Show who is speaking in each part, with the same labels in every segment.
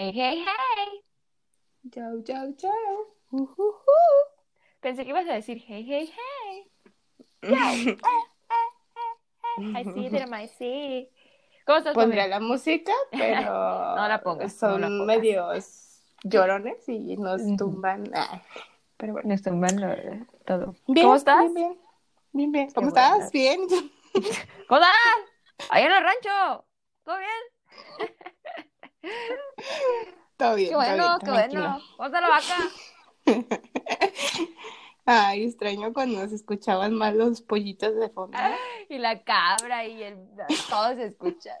Speaker 1: Hey, hey, hey.
Speaker 2: Chau, chau, chau.
Speaker 1: Ujujú. Pensé que ibas a decir hey, hey, hey. Yo. Eh, eh, eh, I see it in my sea. ¿Cómo estás,
Speaker 2: Pondría
Speaker 1: Pame?
Speaker 2: la música, pero
Speaker 1: No la pongas,
Speaker 2: son
Speaker 1: no la pongas.
Speaker 2: medios llorones y nos tumban. Ay, pero bueno.
Speaker 1: Nos tumban lo- todo.
Speaker 2: Bien,
Speaker 1: ¿Cómo estás?
Speaker 2: Bien, bien. Bien, bien. ¿Cómo estás? Bien.
Speaker 1: ¿Cómo estás? Ahí en el rancho. ¿Todo bien?
Speaker 2: Todo bien.
Speaker 1: Qué
Speaker 2: todo
Speaker 1: bueno,
Speaker 2: bien,
Speaker 1: qué bueno. ¿Cómo está la vaca?
Speaker 2: Ay, extraño cuando se escuchaban más los pollitos de fondo.
Speaker 1: Y la cabra y el... todo se escucha.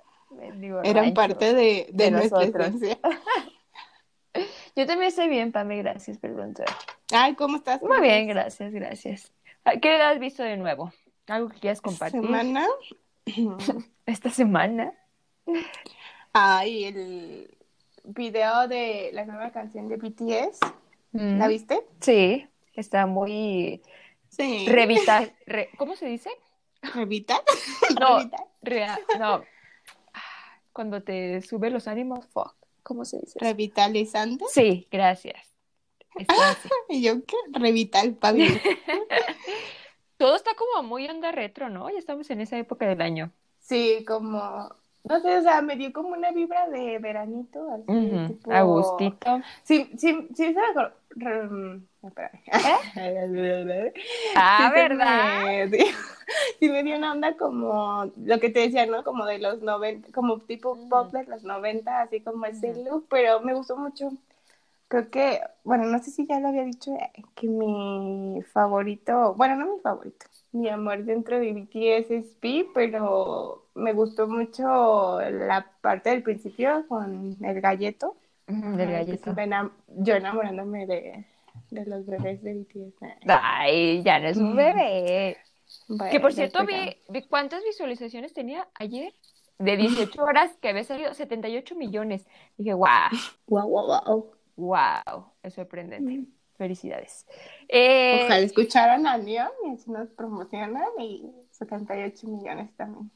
Speaker 2: Eran
Speaker 1: rancho.
Speaker 2: parte de, de,
Speaker 1: de
Speaker 2: nuestra esencia.
Speaker 1: Yo también estoy bien, Pame, gracias por preguntar.
Speaker 2: Ay, ¿cómo estás?
Speaker 1: Muy bien, gracias, gracias. ¿Qué has visto de nuevo? ¿Algo que quieras compartir
Speaker 2: Semana.
Speaker 1: esta semana?
Speaker 2: Ay, el video de la nueva canción de BTS. ¿La viste?
Speaker 1: Sí, está muy
Speaker 2: Sí.
Speaker 1: re- ¿Cómo se dice?
Speaker 2: ¿Revita?
Speaker 1: No,
Speaker 2: ¿Revita?
Speaker 1: rea- no. Cuando te sube los ánimos, fuck. ¿Cómo se dice?
Speaker 2: ¿Revitalizante?
Speaker 1: Sí, gracias.
Speaker 2: ¿Y yo qué? Revital, Pablo.
Speaker 1: Todo está como muy onda retro, ¿no? Ya estamos en esa época del año.
Speaker 2: Sí, como, no sé, o sea, me dio como una vibra de veranito, así,
Speaker 1: Ujú,
Speaker 2: tipo...
Speaker 1: A gustito.
Speaker 2: Sí, sí, sí, se me re- mm, espérame.
Speaker 1: Ah,
Speaker 2: Sí,
Speaker 1: ¿verdad?
Speaker 2: me- sí, sí me dio una onda como lo que te decía, ¿no? Como de los 90, como tipo pop de los 90, así como ese
Speaker 1: Ujú.
Speaker 2: look, pero me gustó mucho. Creo que, bueno, no sé si ya lo había dicho, eh, que mi favorito, bueno, no mi favorito, mi amor dentro de BTS es V, pero me gustó mucho la parte del principio con el galleto.
Speaker 1: Del
Speaker 2: enam- yo enamorándome de, de los bebés de BTS.
Speaker 1: Ay, ya no es un bebé.
Speaker 2: Bueno,
Speaker 1: Que por cierto, vi, vi cuántas visualizaciones tenía ayer. De 18 horas que había salido 78 millones. Dije, wow,
Speaker 2: Guau, guau, guau.
Speaker 1: wow, es sorprendente. Felicidades. Eh,
Speaker 2: Ojalá escucharan a Neon y nos promocionan y 78 millones también.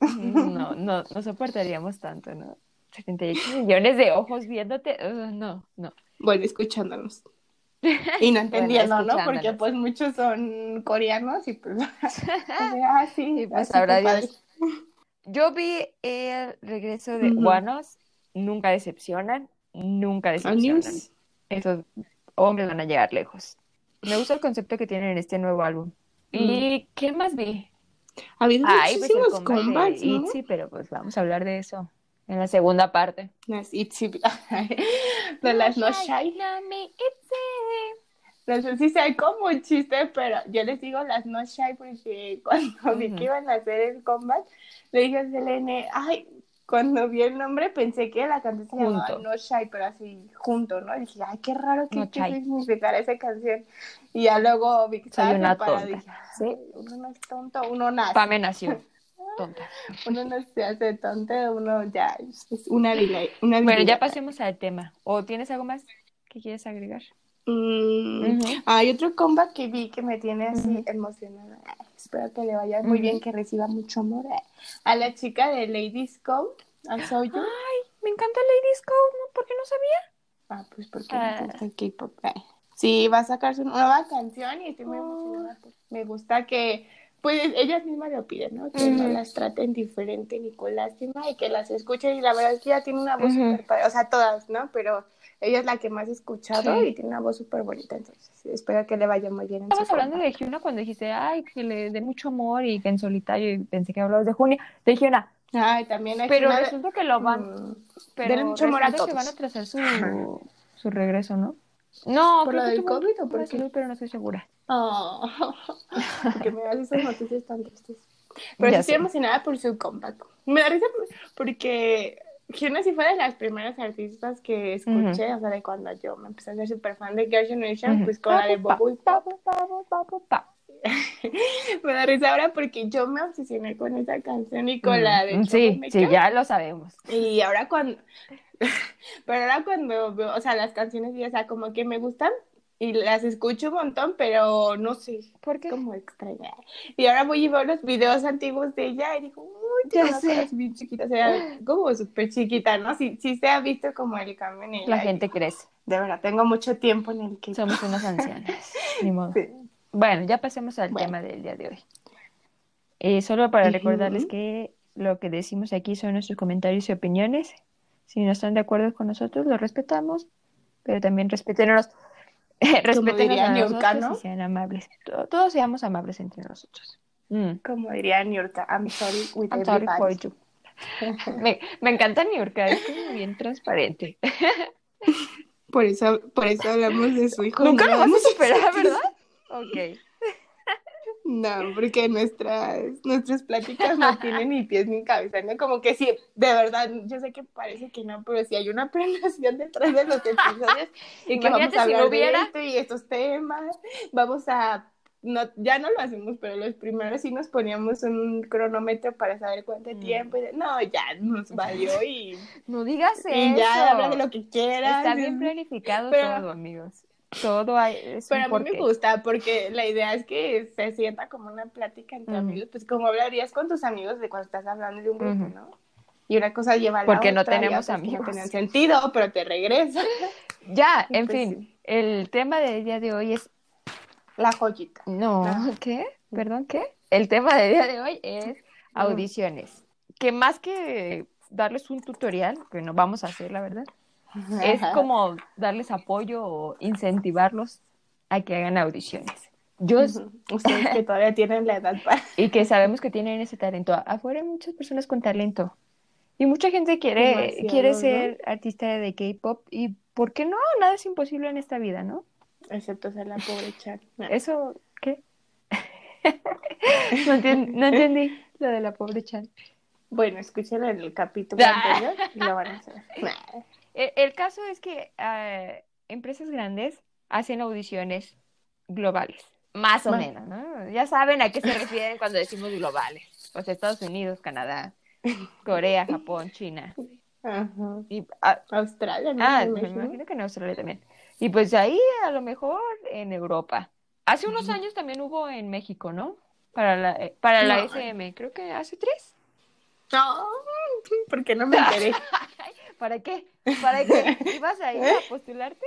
Speaker 1: No, no, no soportaríamos tanto, ¿no? 78 millones de ojos viéndote. uh, no, no.
Speaker 2: Bueno, escuchándonos. Y no entendiendo, ¿no? Porque pues muchos son coreanos y pues, ah, sí,
Speaker 1: Y pues. Dios. Yo vi el regreso de. Guanos. Nunca decepcionan. Nunca decepcionan. Esos hombres van a llegar lejos. Me gusta el concepto que tienen en este nuevo álbum. ¿Y qué más vi?
Speaker 2: Ha habido
Speaker 1: Ay, pues
Speaker 2: muchísimos comebacks,
Speaker 1: de
Speaker 2: ¿no?
Speaker 1: ITZY, pero pues vamos a hablar de eso en la segunda parte.
Speaker 2: Las Itzy, de las No Shy.
Speaker 1: No me ITZY.
Speaker 2: No sé si sea como un chiste, pero yo les digo las No Shy porque cuando vi
Speaker 1: Ujú.
Speaker 2: que iban a hacer el comeback, le dije a Selene, ay, cuando vi el nombre pensé que la canción se llamaba. No Shy, pero así junto, ¿no? Y dije, ay, qué raro que
Speaker 1: No
Speaker 2: significara esa canción. Y ya luego vi que
Speaker 1: Soy una tonta.
Speaker 2: dije,
Speaker 1: Sí.
Speaker 2: "Ay, uno no es tonto, uno nace.
Speaker 1: Pame nació. Tonta.
Speaker 2: Uno no se hace tonto, uno ya es una. Una
Speaker 1: Bueno, ya pasemos al tema. ¿O tienes algo más que quieres agregar?
Speaker 2: Mm. Hay otro comeback que vi que me tiene así emocionada. Espero que le vaya muy bien, que reciba mucho amor. eh. A la chica de Ladies Code, a.
Speaker 1: Ay, me encanta Ladies Code, ¿no? ¿por qué no sabía?
Speaker 2: Ah, pues porque
Speaker 1: Ah.
Speaker 2: me gusta el K-pop. eh. Sí, va a sacar su nueva canción y estoy muy emocionada. Me gusta que, pues, ellas mismas lo piden, ¿no? Que no las traten diferente ni con lástima y que las escuchen. Y la verdad es que ella tiene una voz súper padre. O sea, todas, ¿no? Pero ella es la que más he escuchado
Speaker 1: Sí.
Speaker 2: y tiene una voz súper bonita. Entonces, espero que le vaya muy bien
Speaker 1: Estabas hablando de Hyuna cuando dijiste, ay, que le dé mucho amor y que en solitario, y pensé que hablabas de Junio, de Hyuna,
Speaker 2: Ay, también hay
Speaker 1: pero
Speaker 2: una de-
Speaker 1: resulta que lo van,
Speaker 2: Mm,
Speaker 1: pero
Speaker 2: mucho amor a
Speaker 1: resulta que van a trazar su, su regreso, ¿no? No,
Speaker 2: ¿Por
Speaker 1: creo
Speaker 2: lo
Speaker 1: que
Speaker 2: del COVID o por qué?
Speaker 1: pero no estoy segura.
Speaker 2: Oh, porque me das esas noticias tan tristes. Pero
Speaker 1: Ya
Speaker 2: sí estoy
Speaker 1: sé.
Speaker 2: emocionada por su comeback. Me da risa porque sí fue de las primeras artistas que escuché, o sea, de cuando yo me empecé a ser súper fan de Girl Generation,
Speaker 1: Ujú.
Speaker 2: pues con la de
Speaker 1: Pa,
Speaker 2: Bubble
Speaker 1: pa,
Speaker 2: Pop.
Speaker 1: pa, pa, pa, pa, pa.
Speaker 2: me da risa ahora porque yo me obsesioné con esa canción y con
Speaker 1: Mm,
Speaker 2: la de
Speaker 1: mm, Sí, sí, ya lo sabemos.
Speaker 2: Y ahora cuando, pero ahora cuando veo, o sea, las canciones, y, o sea, como que me gustan, y las escucho un montón, pero no sé,
Speaker 1: ¿Por qué?
Speaker 2: como extraña. Y ahora voy y veo los videos antiguos de ella y digo, uy,
Speaker 1: Ya sé.
Speaker 2: bien chiquita, o sea, como súper chiquita, ¿no? Sí, sí se ha visto como el cambio en ella.
Speaker 1: La gente
Speaker 2: digo,
Speaker 1: crece.
Speaker 2: De verdad, tengo mucho tiempo en el que...
Speaker 1: Somos unas ancianas. Ni modo.
Speaker 2: Sí.
Speaker 1: Bueno, ya pasemos al
Speaker 2: Bueno.
Speaker 1: tema del día de hoy. Eh, solo para
Speaker 2: Ujú.
Speaker 1: recordarles que lo que decimos aquí son nuestros comentarios y opiniones. Si no están de acuerdo con nosotros, lo respetamos, pero también respétenos,
Speaker 2: diría
Speaker 1: a
Speaker 2: Niurka, ¿no?
Speaker 1: sean amables. Todos seamos amables entre nosotros. Mm.
Speaker 2: Como diría Niurka, I'm sorry with
Speaker 1: I'm sorry for you. Me, me encanta Niurka, es como bien transparente.
Speaker 2: Por eso, por eso hablamos de su hijo.
Speaker 1: Nunca lo vas a superar, ¿verdad? Ok.
Speaker 2: No, porque nuestras, nuestras pláticas no tienen ni pies ni cabeza, ¿no? Como que sí, de verdad, yo sé que parece que no, pero sí hay una planeación detrás de los episodios y que vamos a
Speaker 1: si
Speaker 2: hablar
Speaker 1: hubiera.
Speaker 2: de esto y estos temas, vamos a, no, ya no lo hacemos, pero los primeros sí nos poníamos un cronómetro para saber cuánto
Speaker 1: Mm.
Speaker 2: tiempo y de- no, ya nos valió y,
Speaker 1: No digas
Speaker 2: y ya habla de
Speaker 1: eso.
Speaker 2: lo que quieras.
Speaker 1: Está bien planificado
Speaker 2: Pero-
Speaker 1: todo, amigos. Todo hay, es
Speaker 2: Pero a mí me
Speaker 1: porqué.
Speaker 2: gusta porque la idea es que se sienta como una plática entre
Speaker 1: Ujú.
Speaker 2: amigos, pues como hablarías con tus amigos de cuando estás hablando de un grupo,
Speaker 1: Ujú.
Speaker 2: ¿no? Y una cosa lleva a la
Speaker 1: Porque no
Speaker 2: otra, y
Speaker 1: tenemos amigos.
Speaker 2: No tienen sentido, pero te regresa.
Speaker 1: Ya, en
Speaker 2: pues
Speaker 1: fin,
Speaker 2: sí.
Speaker 1: el tema del día de hoy es...
Speaker 2: La joyita.
Speaker 1: No,
Speaker 2: Ah.
Speaker 1: ¿qué? ¿Perdón, qué? El tema del día de hoy es audiciones. Que más que darles un tutorial, que no vamos a hacer, la verdad, es como darles apoyo o incentivarlos a que hagan audiciones. Yo.
Speaker 2: Ustedes que todavía tienen la edad para...
Speaker 1: y que sabemos que tienen ese talento. Afuera hay muchas personas con talento. Y mucha gente quiere,
Speaker 2: Demasiado,
Speaker 1: quiere
Speaker 2: ¿no?
Speaker 1: ser artista de K-pop. ¿Y por qué no? Nada es imposible en esta vida, ¿no?
Speaker 2: Excepto ser la pobre Chan.
Speaker 1: ¿Eso qué? no, entien- no entendí lo de la pobre Chan.
Speaker 2: Bueno, escuchen el capítulo anterior y lo van a saber.
Speaker 1: El, el caso es que ah, empresas grandes hacen audiciones globales, más o
Speaker 2: Bueno.
Speaker 1: menos, ¿no? Ya saben a qué se refieren cuando decimos globales. Pues Estados Unidos, Canadá, Corea, Japón, China.
Speaker 2: Ajá.
Speaker 1: Y, ah,
Speaker 2: Australia, ¿no?
Speaker 1: ah,
Speaker 2: Me imagino.
Speaker 1: que en Australia también. Y pues ahí a lo mejor en Europa. Hace unos años también hubo en México, ¿no? Para la, eh, para la
Speaker 2: No.
Speaker 1: SM, creo que hace tres.
Speaker 2: No, porque no me enteré.
Speaker 1: ¿Para qué? ¿Para qué? ¿Ibas a ir a postularte?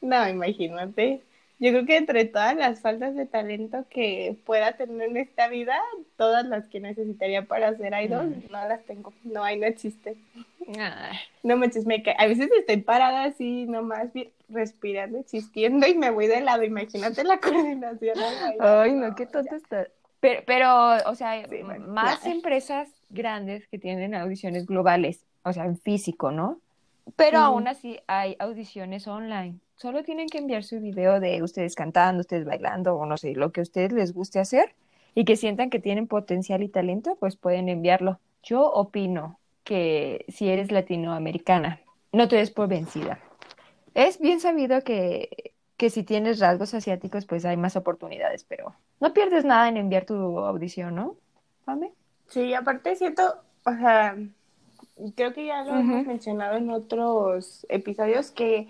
Speaker 2: No, imagínate. Yo creo que entre todas las faltas de talento que pueda tener en esta vida, todas las que necesitaría para ser idol,
Speaker 1: Mm.
Speaker 2: no las tengo. No hay, no existen.
Speaker 1: Ay,
Speaker 2: No me ca- A veces estoy parada así, nomás respirando, existiendo y me voy de lado. Imagínate la coordinación.
Speaker 1: Ay, no, qué tonto está. Pero, pero, o sea,
Speaker 2: Sí,
Speaker 1: más empresas grandes que tienen audiciones globales, o sea, en físico, ¿no? Pero aún así hay audiciones online. Solo tienen que enviar su video de ustedes cantando, ustedes bailando, o no sé, lo que a ustedes les guste hacer y que sientan que tienen potencial y talento, pues pueden enviarlo. Yo opino que si eres latinoamericana, no te des por vencida. Es bien sabido que, que si tienes rasgos asiáticos, pues hay más oportunidades, pero no pierdes nada en enviar tu audición, ¿no?
Speaker 2: Sí, aparte siento, o sea, creo que ya lo
Speaker 1: Ujú.
Speaker 2: hemos mencionado en otros episodios que,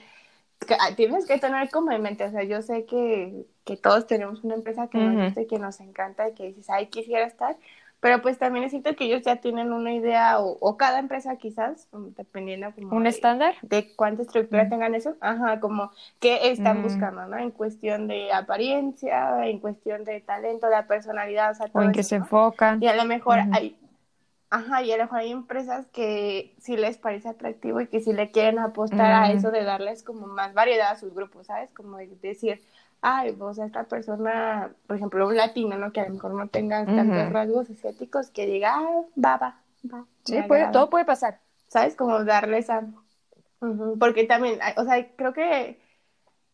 Speaker 2: que, ah, tienes que tener como en mente, o sea, yo sé que, que todos tenemos una empresa que
Speaker 1: Ujú.
Speaker 2: nos gusta y que nos encanta y que dices, ay, quisiera estar, pero pues también siento que ellos ya tienen una idea, o, o cada empresa quizás, um, dependiendo como
Speaker 1: ¿Un
Speaker 2: de-
Speaker 1: estándar?
Speaker 2: de cuánta estructura
Speaker 1: Mm.
Speaker 2: tengan eso, ajá, como qué están
Speaker 1: Mm.
Speaker 2: buscando, ¿no? En cuestión de apariencia, en cuestión de talento, la personalidad, o sea,
Speaker 1: ¿O
Speaker 2: todo
Speaker 1: en qué
Speaker 2: eso,
Speaker 1: se
Speaker 2: ¿no?
Speaker 1: enfocan?
Speaker 2: Y a lo mejor hay, ajá, y a lo mejor hay empresas que sí les parece atractivo y que sí le quieren apostar a eso de darles como más variedad a sus grupos, ¿sabes? Como de decir, ay, o sea, esta persona, por ejemplo, un latino, ¿no? Que a lo mejor no tenga tantos rasgos asiáticos, que diga, ah, va, va, va.
Speaker 1: Sí,
Speaker 2: me
Speaker 1: puede,
Speaker 2: agrada".
Speaker 1: todo puede pasar.
Speaker 2: ¿sabes? Como darles a... Porque también, o sea, creo que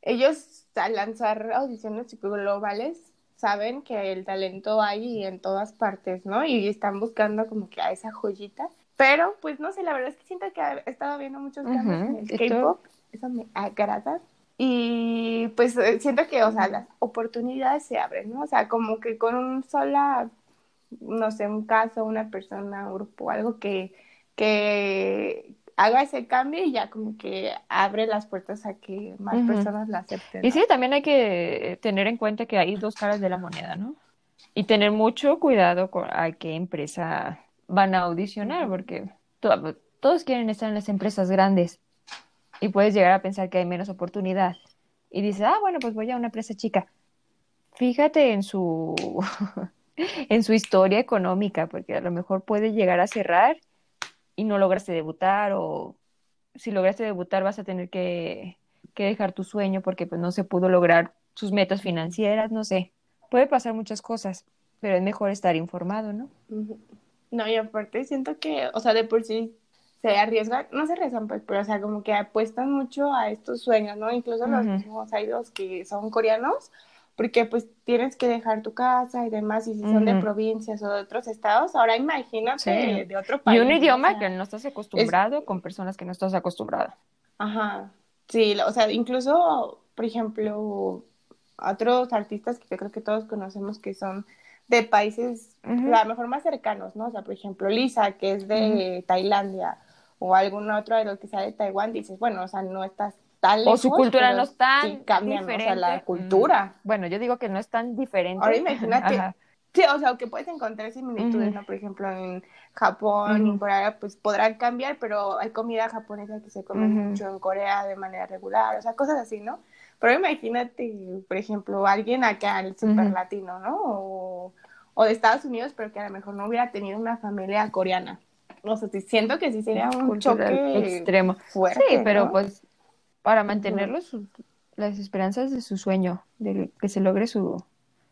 Speaker 2: ellos al lanzar audiciones globales saben que el talento hay en todas partes, ¿no? Y están buscando como que a esa joyita. Pero, pues no sé, la verdad es que siento que he estado viendo muchos cambios en el K-pop. Eso me agrada. Y pues eh, siento que, o sea, las oportunidades se abren, ¿no? O sea, como que con un sola, no sé, un caso, una persona, un grupo, algo que, que haga ese cambio y ya como que abre las puertas a que más
Speaker 1: Ujú.
Speaker 2: personas la acepten.
Speaker 1: Y
Speaker 2: ¿no?
Speaker 1: sí, también hay que tener en cuenta que hay dos caras de la moneda, ¿no? Y tener mucho cuidado con a qué empresa van a audicionar, porque to- todos quieren estar en las empresas grandes y puedes llegar a pensar que hay menos oportunidad. Y dices, ah, bueno, pues voy a una empresa chica. Fíjate en su, en su historia económica, porque a lo mejor puede llegar a cerrar y no lograste debutar, o si lograste debutar vas a tener que, que dejar tu sueño porque pues no se pudo lograr sus metas financieras, no sé. Puede pasar muchas cosas, pero es mejor estar informado, ¿no?
Speaker 2: No, y aparte siento que, o sea, de por sí se arriesgan, no se arriesgan, pues, pero, o sea, como que apuestan mucho a estos sueños, ¿no? Incluso los mismos idols que son coreanos, porque pues tienes que dejar tu casa y demás, y si son de provincias o de otros estados, ahora imagínate
Speaker 1: Sí.
Speaker 2: de otro
Speaker 1: Y
Speaker 2: país.
Speaker 1: un
Speaker 2: ¿no? O
Speaker 1: idioma
Speaker 2: sea,
Speaker 1: que no estás acostumbrado con personas que no estás acostumbrado.
Speaker 2: Ajá, sí, o sea, incluso, por ejemplo, otros artistas que yo creo que todos conocemos que son de países, a lo mejor más cercanos, ¿no? O sea, por ejemplo, Lisa, que es de Tailandia, o algún otro de los que sea de Taiwán, dices, bueno, o sea, no estás tan
Speaker 1: O
Speaker 2: lejos,
Speaker 1: su cultura no es tan
Speaker 2: sí cambian, ¿no? o sea, la
Speaker 1: diferente.
Speaker 2: cultura.
Speaker 1: Mm, Bueno, yo digo que no es tan diferente.
Speaker 2: Ahora imagínate,
Speaker 1: Ajá.
Speaker 2: sí, o sea, que puedes encontrar similitudes. ¿no? Por ejemplo, en Japón y en
Speaker 1: Ujú.
Speaker 2: Corea, pues podrán cambiar, pero hay comida japonesa que se come mucho en Corea de manera regular, o sea, cosas así, ¿no? Pero imagínate, por ejemplo, alguien acá, el super latino, ¿no? O, o de Estados Unidos, pero que a lo mejor no hubiera tenido una familia coreana. O sea, siento que sí sería un
Speaker 1: Cultural
Speaker 2: choque
Speaker 1: extremo.
Speaker 2: fuerte,
Speaker 1: Sí, pero
Speaker 2: ¿no?
Speaker 1: pues para mantenerlo su- las esperanzas de su sueño, de que se logre su,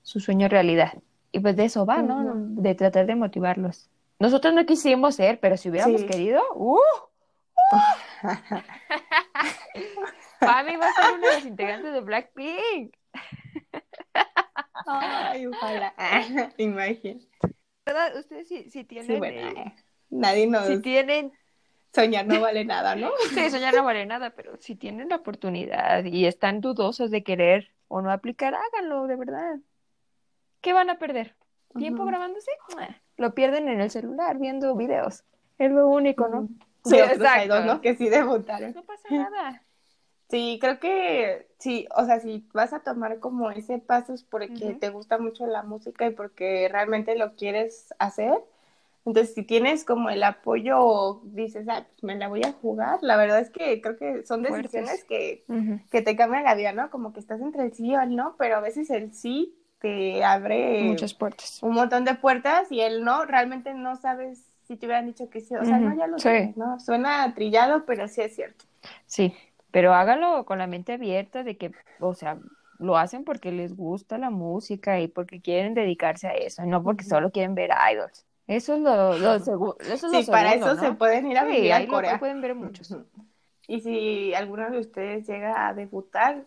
Speaker 1: su sueño realidad. Y pues de eso va, ¿no? De tratar de motivarlos. Nosotros no quisimos ser, pero si hubiéramos
Speaker 2: Sí.
Speaker 1: querido, ¡uh! Pami va a ser una de las integrantes de Blackpink.
Speaker 2: Ay, ojalá. Imagínate.
Speaker 1: ¿Verdad? Ustedes si, si tienen,
Speaker 2: Sí, bueno,
Speaker 1: eh,
Speaker 2: nadie nos...
Speaker 1: si tienen
Speaker 2: Soñar no vale nada, ¿no?
Speaker 1: Sí, soñar no vale nada, pero si tienen la oportunidad y están dudosos de querer o no aplicar, háganlo, de verdad. ¿Qué van a perder? ¿Tiempo grabándose? Lo pierden en el celular viendo videos. Es lo único, ¿no?
Speaker 2: Sí, hay dos, ¿no? Que sí debutaron.
Speaker 1: No pasa nada.
Speaker 2: Sí, creo que sí, o sea, si vas a tomar como ese paso es porque te gusta mucho la música y porque realmente lo quieres hacer. Entonces, si tienes como el apoyo o dices, ah, pues me la voy a jugar, la verdad es que creo que son decisiones que, que te cambian la vida, ¿no? Como que estás entre el sí o el no, pero a veces el sí te abre
Speaker 1: Muchas puertas.
Speaker 2: un montón de puertas y el no, realmente no sabes si te hubieran dicho que sí, o sea, no, ya lo
Speaker 1: sí.
Speaker 2: sabes, ¿no? Suena trillado, pero sí es cierto.
Speaker 1: Sí, pero háganlo con la mente abierta de que, o sea, lo hacen porque les gusta la música y porque quieren dedicarse a eso, no porque solo quieren ver idols. Eso es lo, lo segu- eso es lo
Speaker 2: Sí, para
Speaker 1: segundo,
Speaker 2: eso
Speaker 1: ¿no?
Speaker 2: se pueden ir a
Speaker 1: Sí,
Speaker 2: vivir a
Speaker 1: ahí lo
Speaker 2: Corea.
Speaker 1: pueden ver muchos.
Speaker 2: Y si alguno de ustedes llega a debutar,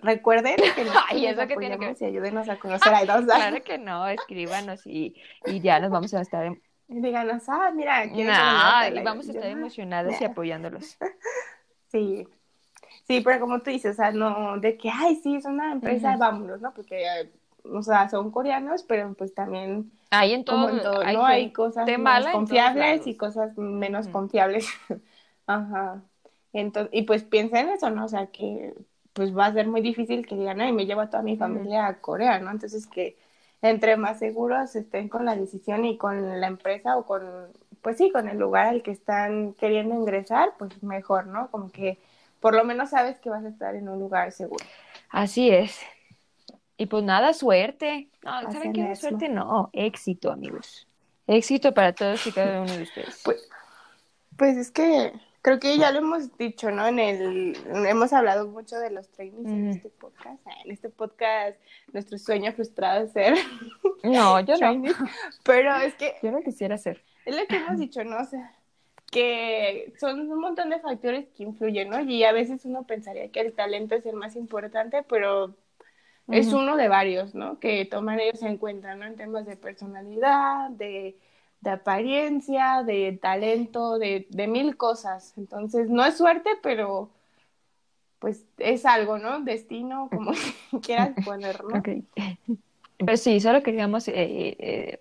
Speaker 2: recuerden que nosotros
Speaker 1: Ay, ¿eso
Speaker 2: nos
Speaker 1: qué tiene que
Speaker 2: y ayúdenos a conocer a idols.
Speaker 1: Claro que no, escríbanos y, y ya nos vamos a estar, em-
Speaker 2: Y díganos, ah, mira, que nos
Speaker 1: No, y vamos a estar
Speaker 2: Yo,
Speaker 1: emocionados y apoyándolos.
Speaker 2: Sí. Sí, pero como tú dices, o sea, no de que, ay, sí, es una empresa,
Speaker 1: Ujú.
Speaker 2: vámonos, ¿no? Porque, eh, o sea, son coreanos, pero pues también
Speaker 1: Hay en todo,
Speaker 2: como en todo,
Speaker 1: hay
Speaker 2: ¿no? Hay cosas más confiables y cosas menos confiables. Ajá. Entonces, y pues piensa en eso, ¿no? O sea, que pues va a ser muy difícil que digan, ay, me llevo a toda mi familia a Corea, ¿no? Entonces, que entre más seguros estén con la decisión y con la empresa o con, pues sí, con el lugar al que están queriendo ingresar, pues mejor, ¿no? Como que por lo menos sabes que vas a estar en un lugar seguro.
Speaker 1: Así es. Y pues nada, suerte. No, ¿saben qué? Suerte no, éxito, amigos. Éxito para todos y cada uno de ustedes.
Speaker 2: Pues, pues es que creo que ya lo hemos dicho, ¿no? En el, hemos hablado mucho de los trainees en este podcast. Ah, En este podcast, nuestro sueño frustrado es ser
Speaker 1: No, yo no.
Speaker 2: Pero es que
Speaker 1: Yo no quisiera ser.
Speaker 2: es lo que hemos dicho, ¿no? O sea, que son un montón de factores que influyen, ¿no? Y a veces uno pensaría que el talento es el más importante, pero es uno de varios, ¿no? Que toman ellos en cuenta, ¿no? En temas de personalidad, de, de apariencia, de talento, de, de mil cosas. Entonces, no es suerte, pero pues es algo, ¿no? Destino, como quieras poner, ¿no?
Speaker 1: Ok. Pero sí, solo queríamos, eh, eh,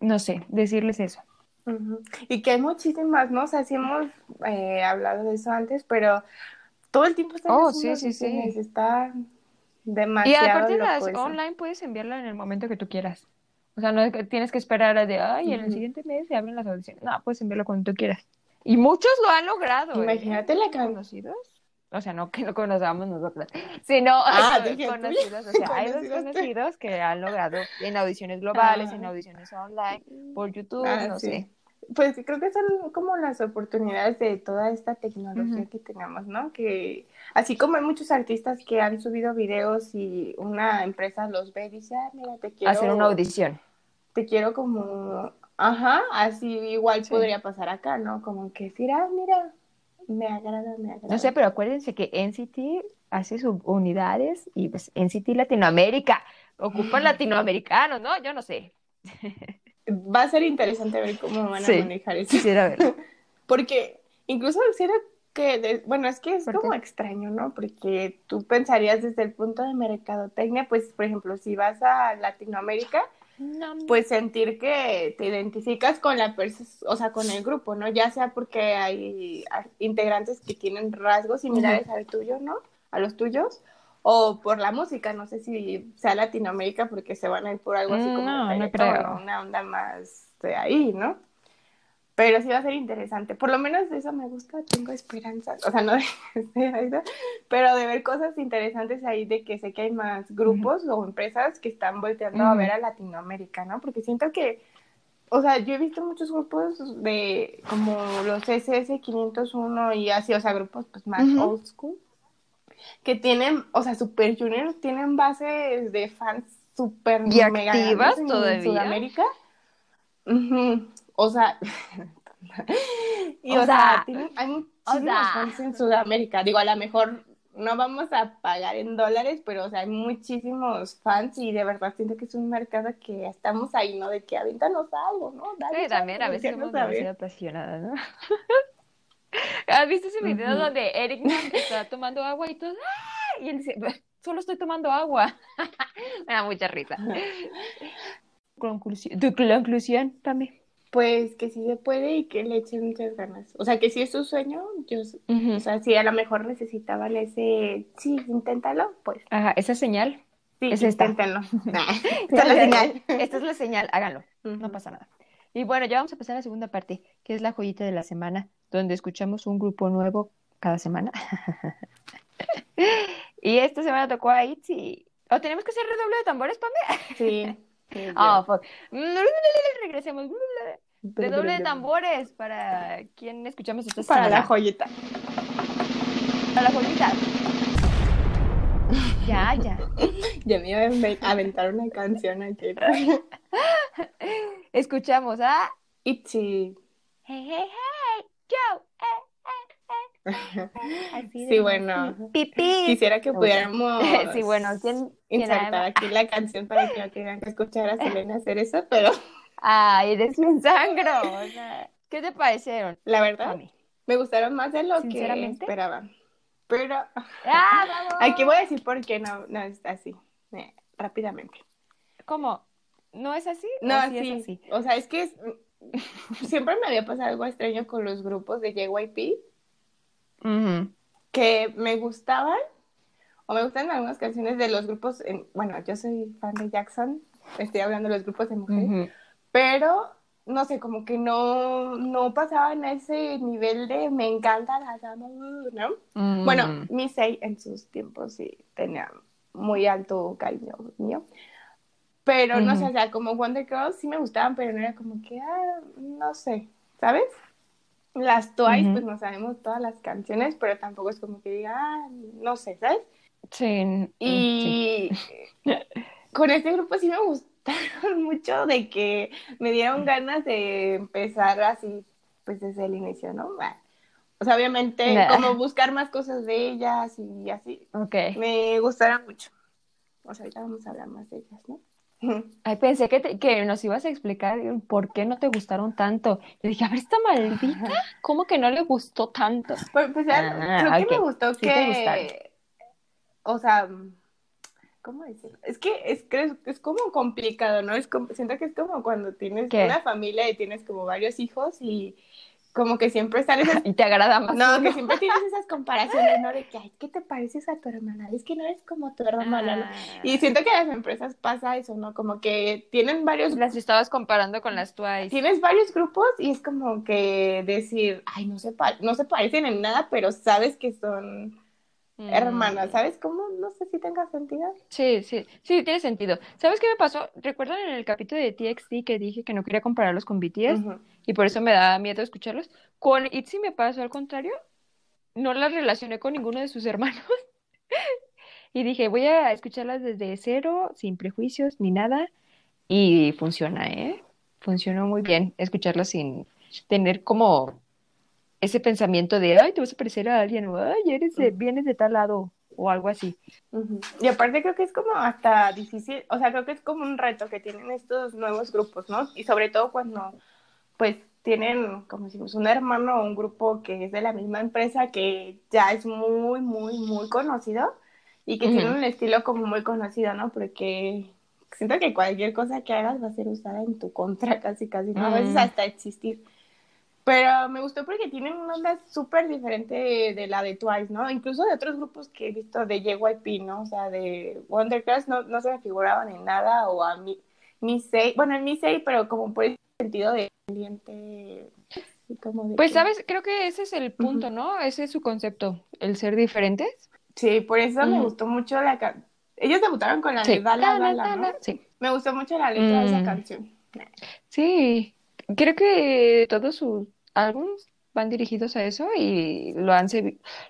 Speaker 1: no sé, decirles eso.
Speaker 2: Y que hay muchísimas, ¿no? O sea, sí hemos eh, hablado de eso antes, pero todo el tiempo están
Speaker 1: Oh, sí, sí, sí.
Speaker 2: audiciones, está
Speaker 1: Y
Speaker 2: demasiado
Speaker 1: aparte las
Speaker 2: eso.
Speaker 1: online puedes enviarla en el momento que tú quieras. O sea, no es que tienes que esperar a de, ay, en el siguiente mes se abren las audiciones. No, puedes enviarlo cuando tú quieras. Y muchos lo han logrado. ¿eh?
Speaker 2: Imagínate la can-
Speaker 1: conocidos. O sea, no que lo conozcamos nosotros, sino
Speaker 2: Ah, dije,
Speaker 1: conocidos. O sea, hay dos
Speaker 2: Conocidos
Speaker 1: que han logrado en audiciones globales, en
Speaker 2: Ah.
Speaker 1: audiciones online, por YouTube,
Speaker 2: Ah,
Speaker 1: no
Speaker 2: sí.
Speaker 1: sé.
Speaker 2: Pues creo que son como las oportunidades de toda esta tecnología
Speaker 1: Ujú.
Speaker 2: que tenemos, ¿no? Que así como hay muchos artistas que han subido videos y una empresa los ve y dice, ah, mira, te quiero,
Speaker 1: Hacer una audición.
Speaker 2: te quiero como, ajá, así igual
Speaker 1: Sí.
Speaker 2: podría pasar acá, ¿no? Como que decir, ah, mira, me agrada, me agrada.
Speaker 1: No sé, pero acuérdense que NCT hace subunidades y pues NCT Latinoamérica ocupan latinoamericanos, ¿no? Yo no sé.
Speaker 2: Va a ser interesante ver cómo van a
Speaker 1: Sí.
Speaker 2: manejar eso.
Speaker 1: Quisiera verlo.
Speaker 2: Porque incluso quisiera que, de- bueno, es que es
Speaker 1: ¿Por
Speaker 2: como
Speaker 1: qué?
Speaker 2: extraño, ¿no? Porque tú pensarías desde el punto de mercadotecnia, pues, por ejemplo, si vas a Latinoamérica, pues sentir que te identificas con la persona, o sea, con el grupo, ¿no? Ya sea porque hay integrantes que tienen rasgos similares al tuyo, ¿no? A los tuyos, o por la música, no sé si sea Latinoamérica porque se van a ir por algo así
Speaker 1: Mm,
Speaker 2: como
Speaker 1: no,
Speaker 2: el
Speaker 1: no
Speaker 2: reggaetón,
Speaker 1: creo.
Speaker 2: o una onda más de ahí, ¿no? Pero sí va a ser interesante. Por lo menos de eso me gusta, tengo esperanzas. O sea, no de ¿no? pero de ver cosas interesantes ahí, de que sé que hay más grupos o empresas que están volteando a ver a Latinoamérica, ¿no? Porque siento que, o sea, yo he visto muchos grupos de como los SS 501 y así, o sea, grupos pues más old school, que tienen, o sea, Super Junior tienen bases de fans super
Speaker 1: ¿Y
Speaker 2: mega
Speaker 1: activas
Speaker 2: grandes en
Speaker 1: todavía?
Speaker 2: Sudamérica. O sea, y
Speaker 1: O
Speaker 2: o, sea, hay muchísimos
Speaker 1: sea.
Speaker 2: fans en Sudamérica. Digo, a lo mejor no vamos a pagar en dólares, pero o sea, hay muchísimos fans y de verdad siento que es un mercado que estamos ahí, ¿no? De que avéntanos algo, ¿no? Dale
Speaker 1: Sí, también a veces somos demasiado apasionadas, ¿no? ¿Has visto ese video donde Eric Nam está tomando agua y todo? ¡ah! Y él dice, solo estoy tomando agua. Me da mucha risa. Conclusión, tu conclusión también.
Speaker 2: Pues que sí se puede y que le echen muchas ganas. O sea, que si es su sueño, yo,
Speaker 1: Ujú.
Speaker 2: o sea, si a lo mejor necesitaban ese, sí, inténtalo, pues
Speaker 1: Ajá, esa señal.
Speaker 2: sí,
Speaker 1: Es esta.
Speaker 2: es la señal.
Speaker 1: Esta es la señal, háganlo. No pasa nada. Y bueno, ya vamos a pasar a la segunda parte, que es la joyita de la semana, donde escuchamos un grupo nuevo cada semana. y esta semana tocó a Itzy. ¿O tenemos que hacer redoble de tambores, Pame?
Speaker 2: Sí. Sí,
Speaker 1: Ah,
Speaker 2: yo.
Speaker 1: fuck. Regresemos. Redoble de tambores para quien escuchamos esta
Speaker 2: Para la joyita.
Speaker 1: Para la joyita. Ya, ya.
Speaker 2: Ya me iba a aventar una canción aquí.
Speaker 1: Escuchamos a
Speaker 2: Itzy.
Speaker 1: Hey, hey, hey, Joe. Así
Speaker 2: Sí, bueno.
Speaker 1: Pipí.
Speaker 2: Quisiera que pudiéramos
Speaker 1: Sí, bueno, ¿quién,
Speaker 2: insertar aquí la canción para que no tengan que escuchar a Selena hacer eso, pero
Speaker 1: Ay, eres mi sangro. O sea, ¿qué te parecieron?
Speaker 2: la verdad me gustaron más de lo que esperaba. Pero
Speaker 1: ¡Ah, vamos!
Speaker 2: aquí voy a decir por qué no, no es así, eh, rápidamente.
Speaker 1: ¿Cómo? ¿No es así? ¿O
Speaker 2: No,
Speaker 1: sí es
Speaker 2: sí,
Speaker 1: así?
Speaker 2: o sea, es que es- siempre me había pasado algo extraño con los grupos de JYP, Que me gustaban, o me gustan algunas canciones de los grupos, en- bueno, yo soy fan de Jackson, estoy hablando de los grupos de mujeres, pero no sé, como que no, no pasaban a ese nivel de me encanta la dama, ¿no?
Speaker 1: Mm.
Speaker 2: Bueno, Missy en sus tiempos sí tenía muy alto cariño mío. Pero no sé, o sea, como Wonder Girls sí me gustaban, pero no era como que, ah, no sé, ¿sabes? Las Twice, pues no sabemos todas las canciones, pero tampoco es como que diga, ah, no sé, ¿sabes?
Speaker 1: Sí. mm, sí.
Speaker 2: Y con este grupo sí me gustaron mucho de que me dieron ganas de empezar así, pues desde el inicio, ¿no? Bueno, O sea, obviamente,
Speaker 1: Nah.
Speaker 2: como buscar más cosas de ellas y así.
Speaker 1: Ok.
Speaker 2: Me gustaron mucho. O sea, ahorita vamos a hablar más de ellas, ¿no?
Speaker 1: Ay, pensé que, te- que nos ibas a explicar por qué no te gustaron tanto. Yo dije, a ver, esta maldita, ¿cómo que no le gustó tanto?
Speaker 2: Por empezar,
Speaker 1: Ah,
Speaker 2: creo que
Speaker 1: ok.
Speaker 2: me gustó
Speaker 1: Sí
Speaker 2: que, o sea, ¿cómo decirlo? Es que es, es, es como complicado, ¿no? Es como, siento que es como cuando tienes
Speaker 1: ¿Qué?
Speaker 2: una familia y tienes como varios hijos y como que siempre están esas...
Speaker 1: Y te agrada más.
Speaker 2: No, que siempre tienes esas comparaciones, ¿no? De que, ay, ¿qué te pareces a tu hermana? Es que no eres como tu hermana, ¿no?
Speaker 1: Ah.
Speaker 2: Y siento que a las empresas pasa eso, ¿no? Como que tienen varios
Speaker 1: Las estabas comparando con las Twice.
Speaker 2: tienes varios grupos y es como que decir, ay, no se, pa- no se parecen en nada, pero sabes que son
Speaker 1: Mm.
Speaker 2: hermanas, ¿sabes cómo? No sé si tenga sentido.
Speaker 1: Sí, sí, sí, tiene sentido. ¿Sabes qué me pasó? ¿Recuerdan en el capítulo de TXT que dije que no quería compararlos con BTS y por eso me daba miedo escucharlos? Con ITZY me pasó al contrario. No las relacioné con ninguno de sus hermanos. Y dije, voy a escucharlas desde cero, sin prejuicios ni nada. Y funciona, ¿eh? Funcionó muy bien escucharlas sin tener como ese pensamiento de, ay, te vas a parecer a alguien, o ay, eres de- vienes de tal lado, o algo así.
Speaker 2: Y aparte creo que es como hasta difícil, o sea, creo que es como un reto que tienen estos nuevos grupos, ¿no? Y sobre todo cuando, pues, tienen, como decimos, un hermano o un grupo que es de la misma empresa que ya es muy, muy, muy conocido y que tiene un estilo como muy conocido, ¿no? Porque siento que cualquier cosa que hagas va a ser usada en tu contra casi, casi, ¿no? A veces
Speaker 1: Mm.
Speaker 2: hasta existir. Pero me gustó porque tienen una onda súper diferente de, de la de Twice, ¿no? Incluso de otros grupos que he visto de JYP, ¿no? O sea, de Wondercraft no, no se me figuraban en nada, o a mi, Misei, bueno, en Misei, pero como por el sentido de ambiente, como de
Speaker 1: Pues,
Speaker 2: que-
Speaker 1: ¿sabes? Creo que ese es el punto, ¿no? Ese es su concepto, el ser diferentes.
Speaker 2: Sí, por eso me
Speaker 1: Ujú.
Speaker 2: gustó mucho la canción. Ellos debutaron con la
Speaker 1: Sí.
Speaker 2: de Dala
Speaker 1: Dala,
Speaker 2: Dala, ¿no?
Speaker 1: sí.
Speaker 2: Me gustó mucho la letra de esa
Speaker 1: Mm.
Speaker 2: canción.
Speaker 1: Sí, creo que todos sus álbumes van dirigidos a eso y lo han,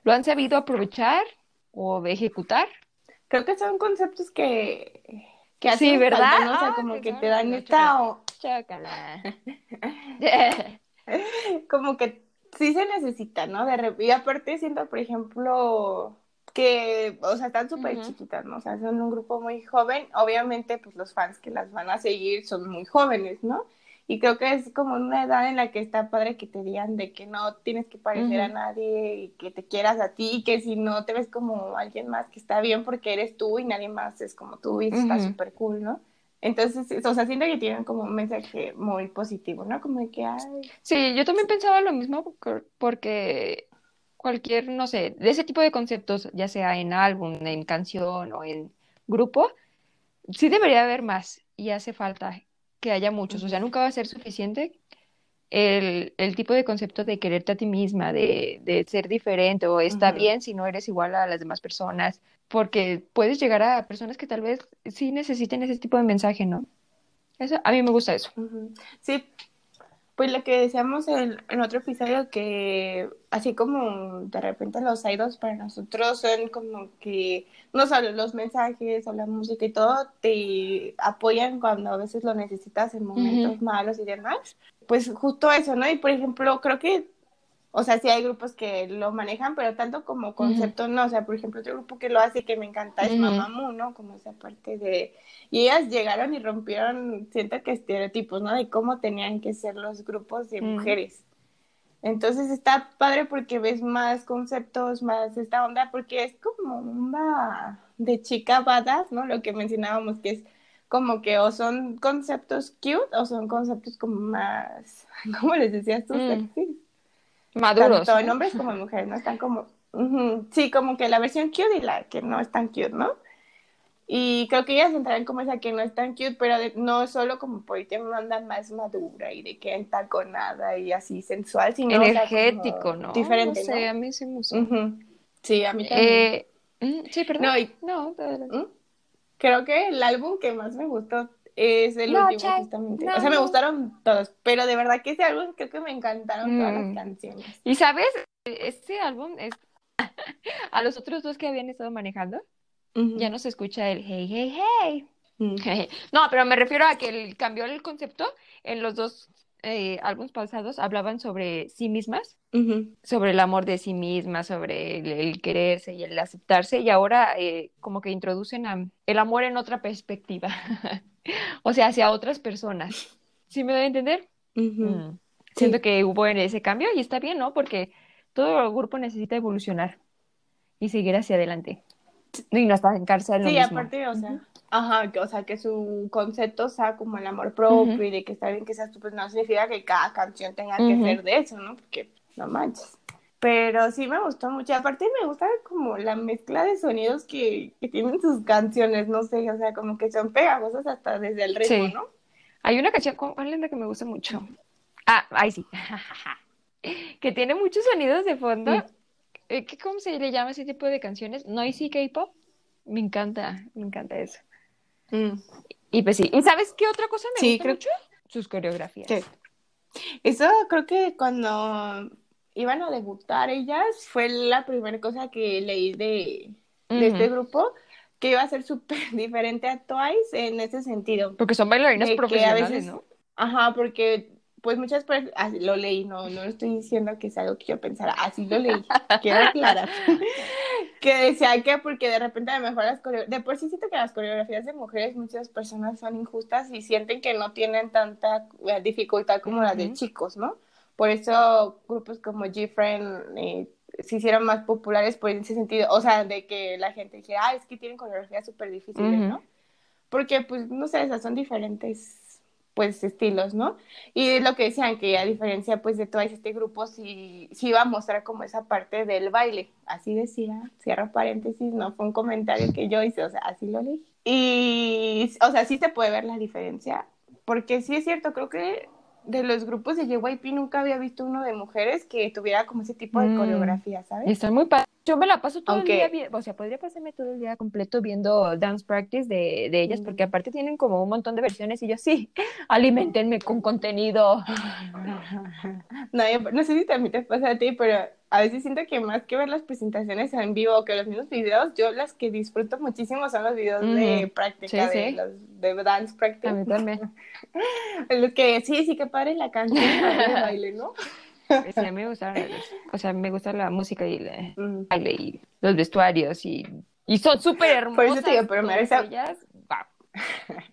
Speaker 1: lo han sabido aprovechar o ejecutar.
Speaker 2: Creo que son conceptos que, que hacen
Speaker 1: Sí, ¿verdad?
Speaker 2: falta, ¿no? O sea,
Speaker 1: Ah,
Speaker 2: como
Speaker 1: que
Speaker 2: te dan esta... o-
Speaker 1: Chócala.
Speaker 2: como que sí se necesita, ¿no? De Y aparte siento, por ejemplo, que, o sea, están súper chiquitas, ¿no? O sea, son un grupo muy joven. Obviamente, pues los fans que las van a seguir son muy jóvenes, ¿no? Y creo que es como una edad en la que está padre que te digan de que no tienes que parecer a nadie y que te quieras a ti y que si no te ves como alguien más que está bien porque eres tú y nadie más es como tú y eso está súper cool, ¿no? Entonces, o sea, siento que tienen como un mensaje muy positivo, ¿no? Como de que, ay,
Speaker 1: Sí, yo también pensaba lo mismo por- porque cualquier, no sé, de ese tipo de conceptos, ya sea en álbum, en canción o en grupo, sí debería haber más y hace falta que haya muchos. O sea, nunca va a ser suficiente el, el tipo de concepto de quererte a ti misma, de, de ser diferente o está bien si no eres igual a las demás personas, porque puedes llegar a personas que tal vez sí necesiten ese tipo de mensaje, ¿no? Eso, a mí me gusta eso.
Speaker 2: Sí, pues lo que decíamos en, en otro episodio, que así como de repente los idols para nosotros son como que no solo los mensajes o la música y todo, te apoyan cuando a veces lo necesitas en momentos malos y demás. Pues justo eso, ¿no? Y por ejemplo, creo que, o sea, sí hay grupos que lo manejan, pero tanto como concepto, no. O sea, por ejemplo, otro grupo que lo hace que me encanta es
Speaker 1: Ujú.
Speaker 2: Mamamoo, ¿no? Como esa parte de y ellas llegaron y rompieron, siento que estereotipos, ¿no? De cómo tenían que ser los grupos de
Speaker 1: Mm.
Speaker 2: mujeres. Entonces está padre porque ves más conceptos, más esta onda, porque es como una de chica badass, ¿no? Lo que mencionábamos, que es como que o son conceptos cute o son conceptos como más, ¿cómo les decías tú?
Speaker 1: Mm.
Speaker 2: Sexy.
Speaker 1: Maduros,
Speaker 2: Tanto en
Speaker 1: ¿no?
Speaker 2: hombres como en mujeres, ¿no? Están como, sí, como que la versión cute y la que no es tan cute, ¿no? Y creo que ellas entrarán como esa que no es tan cute, pero de- no solo como por una onda más madura y de que entaconada y así sensual, sino o sea,
Speaker 1: Energético, ¿no?
Speaker 2: diferente,
Speaker 1: No sé,
Speaker 2: ¿no?
Speaker 1: a mí sí me gusta.
Speaker 2: Sí, a mí también.
Speaker 1: Eh, sí, perdón.
Speaker 2: No, y-
Speaker 1: No.
Speaker 2: ¿Mm? Creo que el álbum que más me gustó es el
Speaker 1: No,
Speaker 2: último, justamente.
Speaker 1: no,
Speaker 2: o sea, me gustaron todos, pero de verdad que ese álbum creo que me encantaron todas las
Speaker 1: Mm.
Speaker 2: canciones.
Speaker 1: Y sabes, este álbum es a los otros dos que habían estado manejando,
Speaker 2: Ujú.
Speaker 1: ya no se escucha el hey, hey, hey.
Speaker 2: Mm.
Speaker 1: No, pero me refiero a que el- cambió el concepto. En los dos eh, álbumes pasados hablaban sobre sí mismas,
Speaker 2: Ujú.
Speaker 1: sobre el amor de sí mismas, sobre el, el quererse y el aceptarse, y ahora eh, como que introducen a- el amor en otra perspectiva, o sea, hacia otras personas. ¿Sí me doy a entender? Mm. Siento que hubo en ese cambio y está bien, ¿no? Porque todo el grupo necesita evolucionar y seguir hacia adelante. Y no está en cárcel.
Speaker 2: Sí, aparte, o sea, ajá, que, o sea, que su concepto sea como el amor propio y de que está bien que seas tú, pues no significa que cada canción tenga que ser de eso, ¿no? Porque no manches. Pero sí me gustó mucho. Aparte me gusta como la mezcla de sonidos que, que tienen sus canciones, no sé, o sea, como que son pegajosas hasta desde el ritmo, ¿no?
Speaker 1: Hay una canción, ¿cuál es la que me gusta mucho? Ah, ahí sí. que tiene muchos sonidos de fondo. Eh, ¿Qué, ¿Cómo se le llama ese tipo de canciones? Noisy K-pop. Me encanta, me encanta eso. Mm. Y pues sí. ¿Y sabes qué otra cosa me gusta mucho? Sus coreografías.
Speaker 2: Eso creo que cuando iban a debutar ellas, fue la primera cosa que leí de, este grupo, que iba a ser súper diferente a Twice en ese sentido.
Speaker 1: Porque son bailarinas profesionales, ¿no?
Speaker 2: Ajá, porque pues muchas personas, lo leí, no, no estoy diciendo que es algo que yo pensara, así lo leí, quiero aclarar, que decía que porque de repente a lo mejor las coreografías, de por sí siento que las coreografías de mujeres muchas personas son injustas y sienten que no tienen tanta eh, dificultad como las de chicos, ¿no? Por eso grupos como G-Friend eh, se hicieron más populares por ese sentido. O sea, de que la gente dijera, ah, es que tienen coreografías súper difíciles, ¿no? Porque, pues, no sé, esas son diferentes, pues, estilos, ¿no? Y lo que decían, que a diferencia, pues, de todo este grupo, sí, sí iba a mostrar como esa parte del baile. Así decía, cierro paréntesis, no fue un comentario que yo hice, o sea, así lo leí. Y, o sea, sí se puede ver la diferencia. Porque sí es cierto, creo que de los grupos de JYP nunca había visto uno de mujeres que tuviera como ese tipo de mm. coreografía, ¿sabes?
Speaker 1: Está muy padre. Yo me la paso todo el día, o sea, podría pasarme todo el día completo viendo dance practice de, de ellas, porque aparte tienen como un montón de versiones y yo sí, alimentenme con contenido.
Speaker 2: No, no sé si también te pasa a ti, pero a veces siento que más que ver las presentaciones en vivo que los mismos videos, yo las que disfruto muchísimo son los videos de práctica, de, Los, de dance practice.
Speaker 1: A mí también.
Speaker 2: los que sí, sí que pare la canción de baile, ¿no?
Speaker 1: Sí, a mí me gusta, o sea, me gusta la música y el baile y los vestuarios y, y son súper hermosos. Por eso te digo, pero me Ellas,
Speaker 2: wow.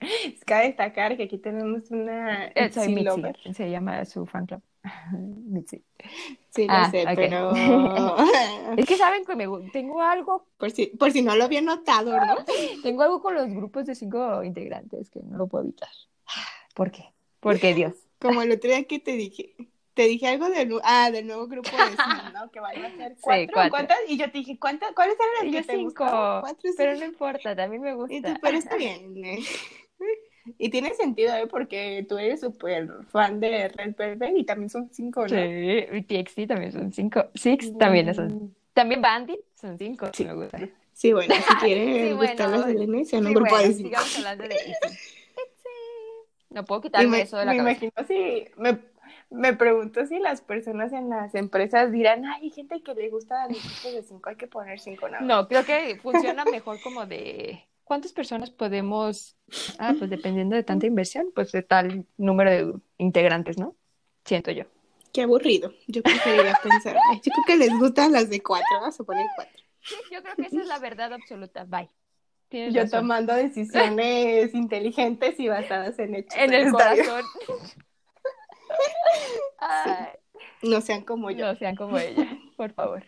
Speaker 2: Es que destacar que aquí tenemos una
Speaker 1: eh, Soy Mitzi, se llama su fan club. Mitzi.
Speaker 2: Sí, lo ah, sé, pero...
Speaker 1: es que saben que me... tengo algo...
Speaker 2: Por si, por si no lo había notado, ¿no?
Speaker 1: tengo algo con los grupos de cinco integrantes que no lo puedo evitar. ¿Por qué? Porque Dios.
Speaker 2: Como el otro día que te dije, te dije algo del, ah, del nuevo grupo de cinco, ¿no? Que van a ser cuatro. Sí, cuatro. ¿Cuántas? Y yo te dije, ¿cuántas? ¿cuáles eran las que te cinco,
Speaker 1: cuatro, pero no importa, también me gusta.
Speaker 2: pero está bien. ¿eh? Y tiene sentido, ¿eh? Porque tú eres súper fan de Red Velvet y también son cinco, ¿no? Sí,
Speaker 1: y TXT también son cinco. Six también son. También Bandit son cinco, sí. me gusta.
Speaker 2: Sí, bueno, si quieren sí, gustar las de sean un grupo de cinco.
Speaker 1: Sigamos hablando de No puedo quitarme eso de la
Speaker 2: me
Speaker 1: cabeza.
Speaker 2: Me imagino si... Me, me pregunto si las personas en las empresas dirán, ay, hay gente que le gusta los grupos de cinco, hay que poner cinco, ¿no?
Speaker 1: No, creo que funciona mejor como de ¿cuántas personas podemos, ah, pues dependiendo de tanta inversión, pues de tal número de integrantes, ¿no? Siento yo.
Speaker 2: Qué aburrido. Yo preferiría pensar, yo creo que les gustan las de cuatro, vamos a poner cuatro.
Speaker 1: Yo creo que esa es la verdad absoluta. Bye.
Speaker 2: yo tomando decisiones inteligentes y basadas en hechos.
Speaker 1: En el corazón.
Speaker 2: No sean como yo.
Speaker 1: No sean como ella, por favor.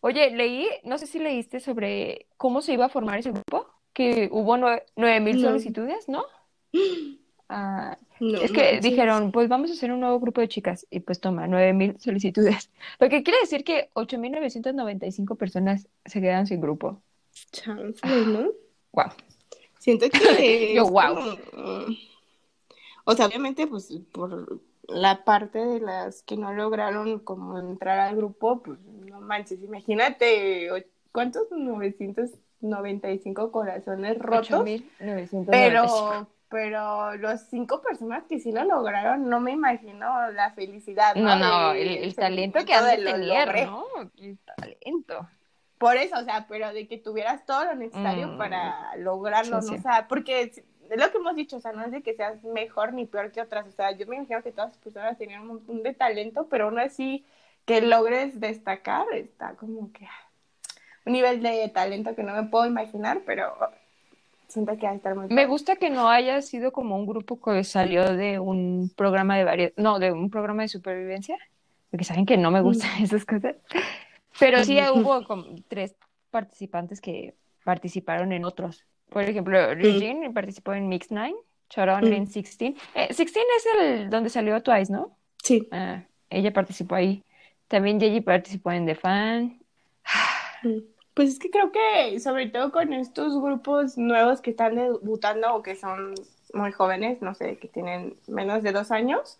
Speaker 1: Oye, leí, no sé si leíste sobre cómo se iba a formar ese grupo que hubo nueve mil solicitudes, ¿no? Ah, es que dijeron, pues vamos a hacer un nuevo grupo de chicas y pues toma, nueve mil solicitudes. Lo que quiere decir que ocho mil novecientos noventa y cinco personas se quedan sin grupo.
Speaker 2: Chance, ¿no?
Speaker 1: Wow.
Speaker 2: Siento que...
Speaker 1: Yo, wow.
Speaker 2: O sea, obviamente, pues por la parte de las que no lograron como entrar al grupo, pues no manches, imagínate, ¿cuántos? 900 95 corazones rotos. Pero, pero los cinco personas que sí lo lograron, no me imagino la felicidad.
Speaker 1: No, no, el, talento que has de tener, ¿no? El talento.
Speaker 2: Por eso, o sea, pero de que tuvieras todo lo necesario mm. para lograrlo, ¿no? O sea, porque es lo que hemos dicho, o sea, no es de que seas mejor ni peor que otras, o sea, yo me imagino que todas las personas tenían un montón de talento, pero aún así que logres destacar, está como que un nivel de talento que no me puedo imaginar, pero siento que va a estar muy
Speaker 1: Me gusta que no haya sido como un grupo que salió de un programa de variedad, no, de un programa de supervivencia, porque saben que no me gustan esas cosas. Pero sí hubo como tres participantes que participaron en otros. Por ejemplo, Regine participó en Mix Nine, Sharon
Speaker 2: Mm.
Speaker 1: en Sixteen. Eh, Sixteen es el donde salió Twice, ¿no?
Speaker 2: Sí.
Speaker 1: Ah, ella participó ahí. También Yeji participó en The Fan.
Speaker 2: Pues es que creo que sobre todo con estos grupos nuevos que están debutando o que son muy jóvenes, no sé, que tienen menos de dos años,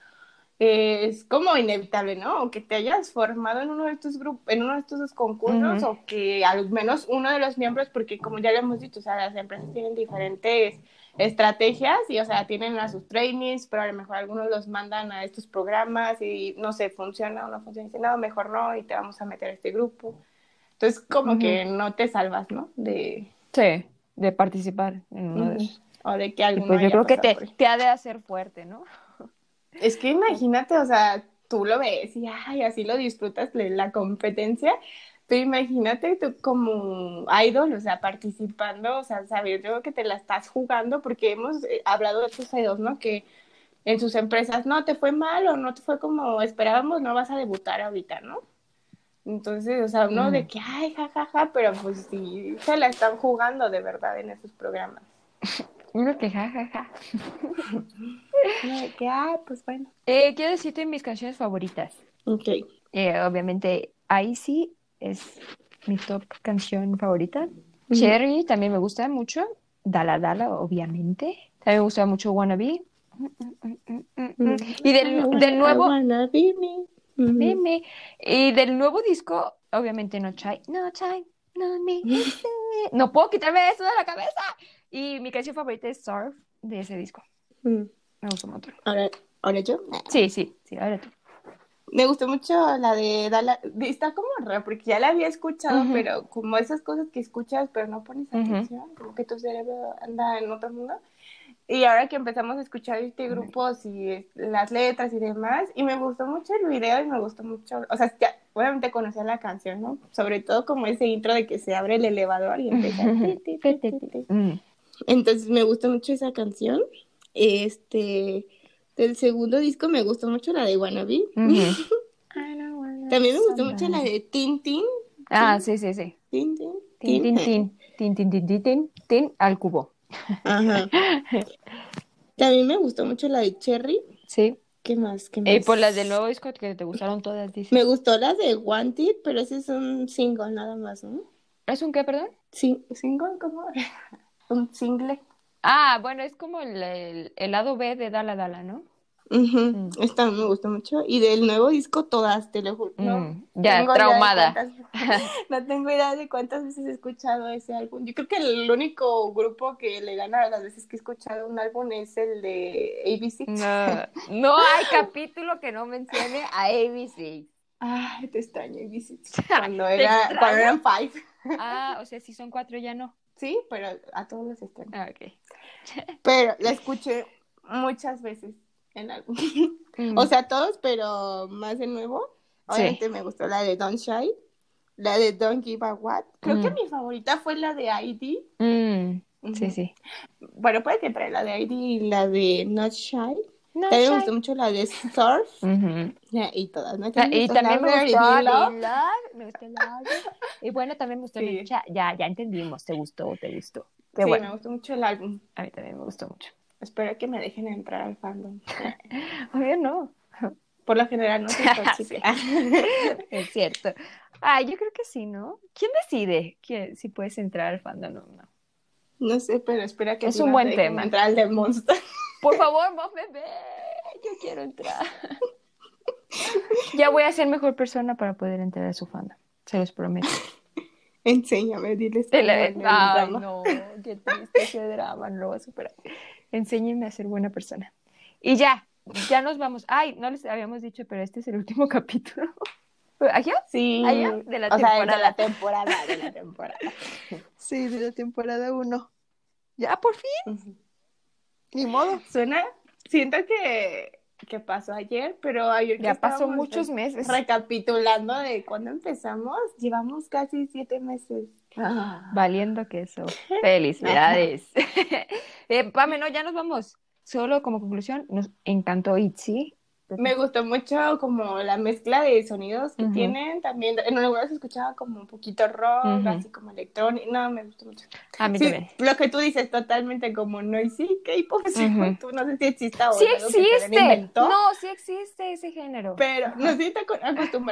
Speaker 2: eh, es como inevitable, ¿no? O que te hayas formado en uno de estos grupos, en uno de estos concursos, o que al menos uno de los miembros, porque como ya lo hemos dicho, o sea, las empresas tienen diferentes estrategias y, o sea, tienen a sus trainings, pero a lo mejor algunos los mandan a estos programas y no sé, funciona o no funciona, y dicen, no, mejor no, y te vamos a meter a este grupo. Entonces, como que no te salvas, ¿no? De,
Speaker 1: Sí, de participar en uno de esos.
Speaker 2: o de que
Speaker 1: Y pues yo creo que te, te ha de hacer fuerte, ¿no?
Speaker 2: Es que imagínate, o sea, tú lo ves y ay, así lo disfrutas de la competencia, pero imagínate tú como idol, o sea, participando, o sea, saber yo que te la estás jugando, porque hemos eh, hablado de otros idols, ¿no? Que en sus empresas, no, te fue mal o no te fue como esperábamos, no vas a debutar ahorita, ¿no? Entonces, o sea, uno de que, ay, jajaja, pero pues sí, se la están jugando de verdad en esos programas.
Speaker 1: Uno que ja, ja, ja.
Speaker 2: Que, ah, pues bueno.
Speaker 1: Eh, quiero decirte mis canciones favoritas.
Speaker 2: Ok.
Speaker 1: Eh, obviamente, Icy es mi top canción favorita. Cherry también me gusta mucho. Dala Dala, obviamente. También me gusta mucho Wannabe. Mm, mm, mm. Y del, del nuevo,
Speaker 2: Wanna be me. Ujú.
Speaker 1: Dime. Y del nuevo disco, obviamente no Chai, no Chai, no me. No puedo quitarme eso de la cabeza. Y mi canción favorita es Surf de ese disco.
Speaker 2: Mm.
Speaker 1: Me gustó mucho.
Speaker 2: Ahora, ahora yo.
Speaker 1: Sí, sí, sí, ahora tú.
Speaker 2: Me gustó mucho la de Dala. Está como raro porque ya la había escuchado, pero como esas cosas que escuchas, pero no pones atención, como que tu cerebro anda en otro mundo. Y ahora que empezamos a escuchar este grupo, y las letras y demás, y me gustó mucho el video y me gustó mucho, o sea, ya, obviamente conocía la canción, ¿no? Sobre todo como ese intro de que se abre el elevador y empieza. Entonces me gustó mucho esa canción. Este, del segundo disco me gustó mucho la de Wannabe.
Speaker 1: Ujú.
Speaker 2: También me gustó mucho la de Tin Tin.
Speaker 1: Ah, sí, sí, sí.
Speaker 2: Tin Tin.
Speaker 1: Tin, tin, tin, tin, tin, tin, tin, al cubo.
Speaker 2: Ajá. También me gustó mucho la de Cherry.
Speaker 1: Sí.
Speaker 2: ¿Qué más? ¿Qué
Speaker 1: Y
Speaker 2: más?
Speaker 1: por las del nuevo disco que te gustaron todas, dices.
Speaker 2: Me gustó la de Wanted, pero ese es un single nada más, ¿no?
Speaker 1: ¿Es un qué, perdón?
Speaker 2: Sí, single, ¿cómo? Un single.
Speaker 1: Ah, bueno, es como el, el, el lado B de Dala Dala, ¿no? Mm.
Speaker 2: Esta me gustó mucho. Y del nuevo disco, todas, te lo juro. No
Speaker 1: Mm, ya,
Speaker 2: tengo idea de
Speaker 1: traumada.
Speaker 2: cuántas- no tengo idea de cuántas veces he escuchado ese álbum. Yo creo que el único grupo que le gana a las veces que he escuchado un álbum es el de ABC.
Speaker 1: No, no hay capítulo que no mencione a ABC.
Speaker 2: Ay, te extraño, ABC. Cuando,
Speaker 1: ¿Te
Speaker 2: era, cuando eran five.
Speaker 1: Ah, o sea, si son cuatro ya no.
Speaker 2: Sí, pero a todos los extraño.
Speaker 1: Ah, ok.
Speaker 2: Pero la escuché muchas veces en álbum.
Speaker 1: Mm.
Speaker 2: O sea, todos, pero más de nuevo. Obviamente me gustó la de Don't Shy, la de Don't Give a What. Creo que
Speaker 1: Mm.
Speaker 2: mi favorita fue la de ID.
Speaker 1: Mm, sí, sí.
Speaker 2: Bueno, puede que la de ID y la de Not Shy.
Speaker 1: No,
Speaker 2: También me gustó mucho la de Surf
Speaker 1: Ujú.
Speaker 2: ya, y todas, ¿no?
Speaker 1: Ah, Y también me gustó
Speaker 2: Love.
Speaker 1: Love, me gustó Love. Y bueno, también me gustó
Speaker 2: Sí.
Speaker 1: Mecha. Ya, ya entendimos, te gustó, te gustó. Qué
Speaker 2: Sí,
Speaker 1: bueno,
Speaker 2: me gustó mucho el álbum.
Speaker 1: a mí también me gustó mucho.
Speaker 2: Espero que me dejen entrar al fandom.
Speaker 1: Obvio no,
Speaker 2: Por lo general no tóxica.
Speaker 1: es cierto. Ay, yo creo que sí, ¿no? ¿Quién decide que si puedes entrar al fandom o no?
Speaker 2: No sé, pero espera que
Speaker 1: Es un
Speaker 2: me
Speaker 1: buen
Speaker 2: dejen
Speaker 1: tema.
Speaker 2: entrar al de Monster.
Speaker 1: Por favor, vos bebé, yo quiero entrar. Ya voy a ser mejor persona para poder entrar a su fandom, se los prometo.
Speaker 2: Enséñame, diles
Speaker 1: Te la- Ay,
Speaker 2: drama.
Speaker 1: no, qué triste ese drama, no lo voy a superar. Enséñenme a ser buena persona. Y ya, ya nos vamos. Ay, no les habíamos dicho, pero este es el último capítulo. ¿Allá?
Speaker 2: Sí,
Speaker 1: Allá, de la
Speaker 2: o sea, de
Speaker 1: temporada.
Speaker 2: la temporada, de la temporada.
Speaker 1: Sí, de la temporada 1. Ya, por fin, ni modo.
Speaker 2: Suena, siento que, que pasó ayer, pero ayer
Speaker 1: Ya pasó muchos meses.
Speaker 2: Recapitulando de cuando empezamos, llevamos casi siete meses.
Speaker 1: Valiendo queso. Felicidades. eh, Pame, no, ya nos vamos. Solo como conclusión, nos encantó Itzy.
Speaker 2: Me gustó mucho como la mezcla de sonidos que tienen. También en algunos escuchaba como un poquito rock, así como electrónico. No, me gustó mucho.
Speaker 1: A mí
Speaker 2: Sí,
Speaker 1: también.
Speaker 2: lo que tú dices, totalmente como noisy K-pop. sí,
Speaker 1: Ujú.
Speaker 2: tú no sé si exista o
Speaker 1: Sí existe. No, sí existe ese género.
Speaker 2: Pero no sé si te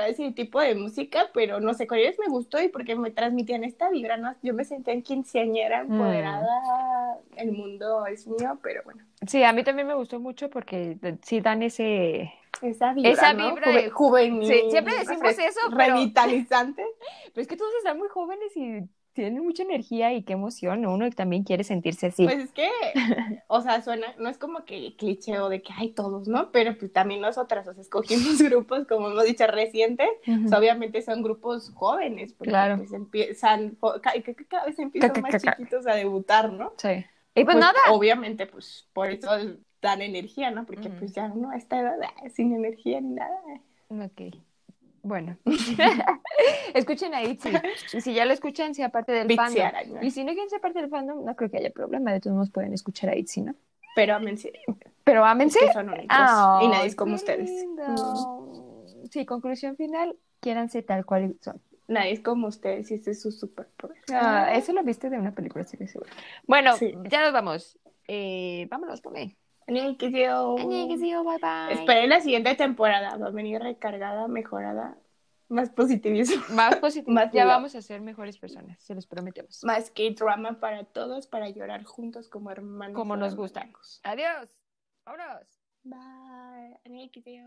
Speaker 2: a ese tipo de música, pero no sé, con ellos me gustó y porque me transmitían esta vibra, ¿no? Yo me sentía en quinceañera
Speaker 1: Mm.
Speaker 2: empoderada, el mundo es mío, pero bueno,
Speaker 1: Sí, a mí también me gustó mucho porque sí dan ese...
Speaker 2: esa vibra,
Speaker 1: Esa
Speaker 2: ¿no?
Speaker 1: vibra
Speaker 2: Juve-
Speaker 1: de-
Speaker 2: juvenil,
Speaker 1: Sí, siempre decimos eso, pero-
Speaker 2: Revitalizante.
Speaker 1: Pero es que todos están muy jóvenes y tienen mucha energía y qué emoción. Uno también quiere sentirse así.
Speaker 2: Pues es que, o sea, suena, no es como que cliché o de que hay todos, ¿no? Pero pues también nosotras, o sea, escogimos grupos, como hemos dicho, recientes, obviamente son grupos jóvenes, porque
Speaker 1: Claro.
Speaker 2: pues empiezan, cada vez empiezan más chiquitos a debutar, ¿no?
Speaker 1: Sí. Y pues,
Speaker 2: Pues,
Speaker 1: nada.
Speaker 2: Obviamente, pues por eso dan energía, ¿no? Porque pues ya uno a esta edad ah, sin energía ni nada.
Speaker 1: Ok. Bueno. Escuchen a Itzy. Y si ya lo escuchan, sea parte del fandom.
Speaker 2: Araña.
Speaker 1: Y si no quieren ser parte del fandom, no creo que haya problema. De todos modos pueden escuchar a Itzy, ¿no?
Speaker 2: Pero ámense,
Speaker 1: Pero ámense.
Speaker 2: que son únicos y nadie es como ustedes.
Speaker 1: Sí, conclusión final. Quiéranse tal cual son.
Speaker 2: Nadie es como ustedes y ese es su superpoder.
Speaker 1: Ah, eso lo viste de una película, estoy seguro. Bueno,
Speaker 2: Sí.
Speaker 1: ya nos vamos. Eh, vámonos.
Speaker 2: Annyeonghaseyo.
Speaker 1: Annyeonghaseyo, bye bye.
Speaker 2: Esperen la siguiente temporada, va a venir recargada, mejorada, más positivismo,
Speaker 1: Más positivo.
Speaker 2: Más
Speaker 1: ya vamos a ser mejores personas, se los prometemos.
Speaker 2: más que drama para todos, para llorar juntos como hermanos.
Speaker 1: Como nos gusta.
Speaker 2: hermanos.
Speaker 1: Adiós. Vámonos.
Speaker 2: Bye. Annyeonghaseyo.